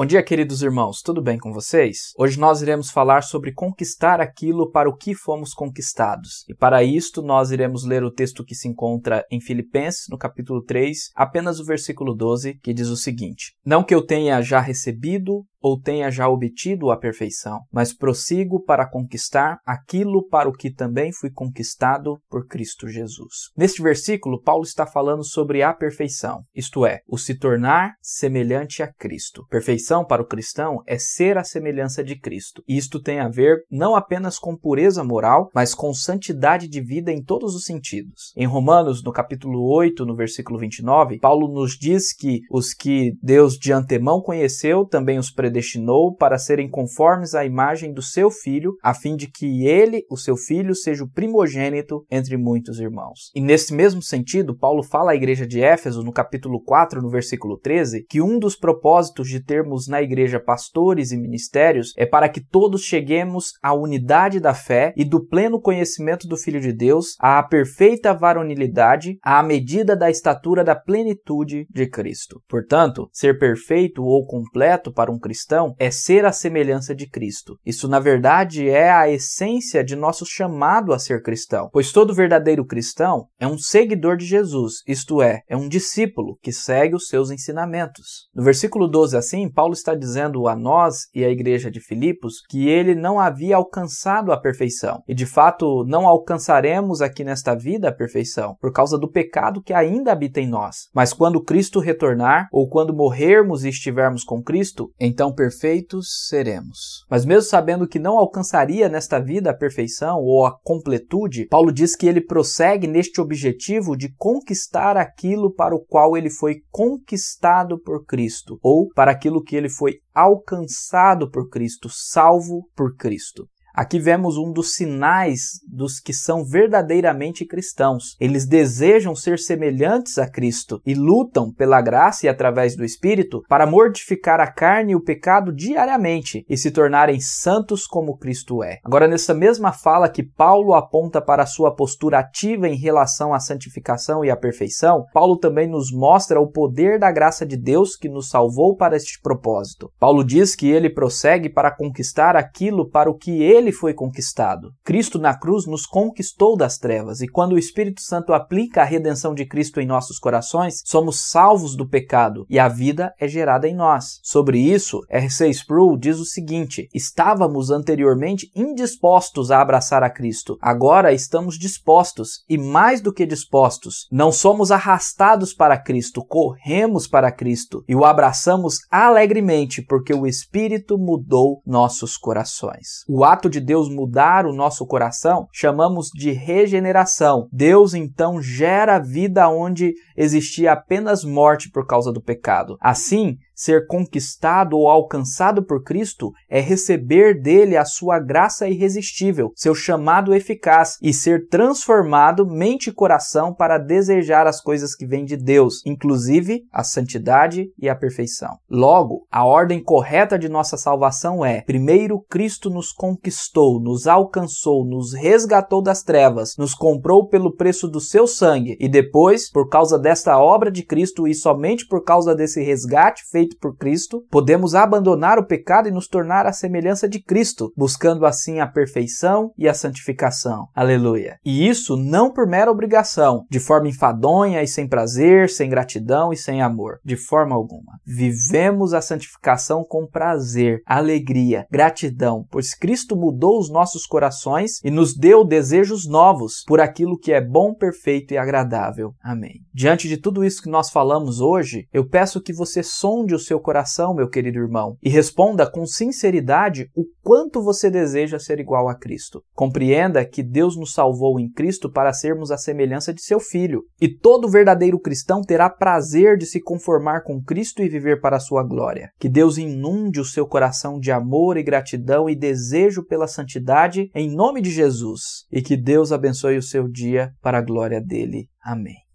Bom dia, queridos irmãos, tudo bem com vocês? Hoje nós iremos falar sobre conquistar aquilo para o que fomos conquistados. E para isto nós iremos ler o texto que se encontra em Filipenses, no capítulo 3, apenas o versículo 12, que diz o seguinte: Não que eu tenha já recebido ou tenha já obtido a perfeição, mas prossigo para conquistar aquilo para o que também fui conquistado por Cristo Jesus. Neste versículo, Paulo está falando sobre a perfeição, isto é, o se tornar semelhante a Cristo. Perfeição para o cristão é ser a semelhança de Cristo. Isto tem a ver não apenas com pureza moral, mas com santidade de vida em todos os sentidos. Em Romanos, no capítulo 8, no versículo 29, Paulo nos diz que os que Deus de antemão conheceu também os predestinou para serem conformes à imagem do seu filho, a fim de que ele, o seu filho, seja o primogênito entre muitos irmãos. E nesse mesmo sentido, Paulo fala à igreja de Éfeso, no capítulo 4, no versículo 13, que um dos propósitos de termos na igreja pastores e ministérios é para que todos cheguemos à unidade da fé e do pleno conhecimento do Filho de Deus, à perfeita varonilidade, à medida da estatura da plenitude de Cristo. Portanto, ser perfeito ou completo para um cristão cristão é ser a semelhança de Cristo. Isso, na verdade, é a essência de nosso chamado a ser cristão, pois todo verdadeiro cristão é um seguidor de Jesus, isto é, é um discípulo que segue os seus ensinamentos. No versículo 12, assim, Paulo está dizendo a nós e à igreja de Filipos que ele não havia alcançado a perfeição, e de fato não alcançaremos aqui nesta vida a perfeição, por causa do pecado que ainda habita em nós. Mas quando Cristo retornar, ou quando morrermos e estivermos com Cristo, então perfeitos seremos. Mas mesmo sabendo que não alcançaria nesta vida a perfeição ou a completude, Paulo diz que ele prossegue neste objetivo de conquistar aquilo para o qual ele foi conquistado por Cristo, ou para aquilo que ele foi alcançado por Cristo, salvo por Cristo. Aqui vemos um dos sinais dos que são verdadeiramente cristãos. Eles desejam ser semelhantes a Cristo e lutam pela graça e através do Espírito para mortificar a carne e o pecado diariamente e se tornarem santos como Cristo é. Agora, nessa mesma fala que Paulo aponta para sua postura ativa em relação à santificação e à perfeição, Paulo também nos mostra o poder da graça de Deus que nos salvou para este propósito. Paulo diz que ele prossegue para conquistar aquilo para o que ele ele foi conquistado. Cristo na cruz nos conquistou das trevas, e quando o Espírito Santo aplica a redenção de Cristo em nossos corações, somos salvos do pecado e a vida é gerada em nós. Sobre isso, R.C. Sproul diz o seguinte: Estávamos anteriormente indispostos a abraçar a Cristo, agora estamos dispostos e mais do que dispostos. Não somos arrastados para Cristo, corremos para Cristo e o abraçamos alegremente porque o Espírito mudou nossos corações. O ato de Deus mudar o nosso coração, chamamos de regeneração. Deus então gera vida onde existia apenas morte por causa do pecado. Assim, Ser conquistado ou alcançado por Cristo é receber dele a sua graça irresistível, seu chamado eficaz e ser transformado mente e coração para desejar as coisas que vêm de Deus, inclusive a santidade e a perfeição. Logo, a ordem correta de nossa salvação é: primeiro Cristo nos conquistou, nos alcançou, nos resgatou das trevas, nos comprou pelo preço do seu sangue e depois, por causa desta obra de Cristo e somente por causa desse resgate feito feito por Cristo, podemos abandonar o pecado e nos tornar a semelhança de Cristo, buscando assim a perfeição e a santificação. Aleluia. E isso não por mera obrigação, de forma enfadonha e sem prazer, sem gratidão e sem amor, de forma alguma. Vivemos a santificação com prazer, alegria, gratidão, pois Cristo mudou os nossos corações e nos deu desejos novos por aquilo que é bom, perfeito e agradável. Amém. Diante de tudo isso que nós falamos hoje, eu peço que você sonde o seu coração, meu querido irmão, e responda com sinceridade o quanto você deseja ser igual a Cristo. Compreenda que Deus nos salvou em Cristo para sermos a semelhança de seu Filho, e todo verdadeiro cristão terá prazer de se conformar com Cristo e viver para a sua glória. Que Deus inunde o seu coração de amor e gratidão e desejo pela santidade em nome de Jesus, e que Deus abençoe o seu dia para a glória dele. Amém.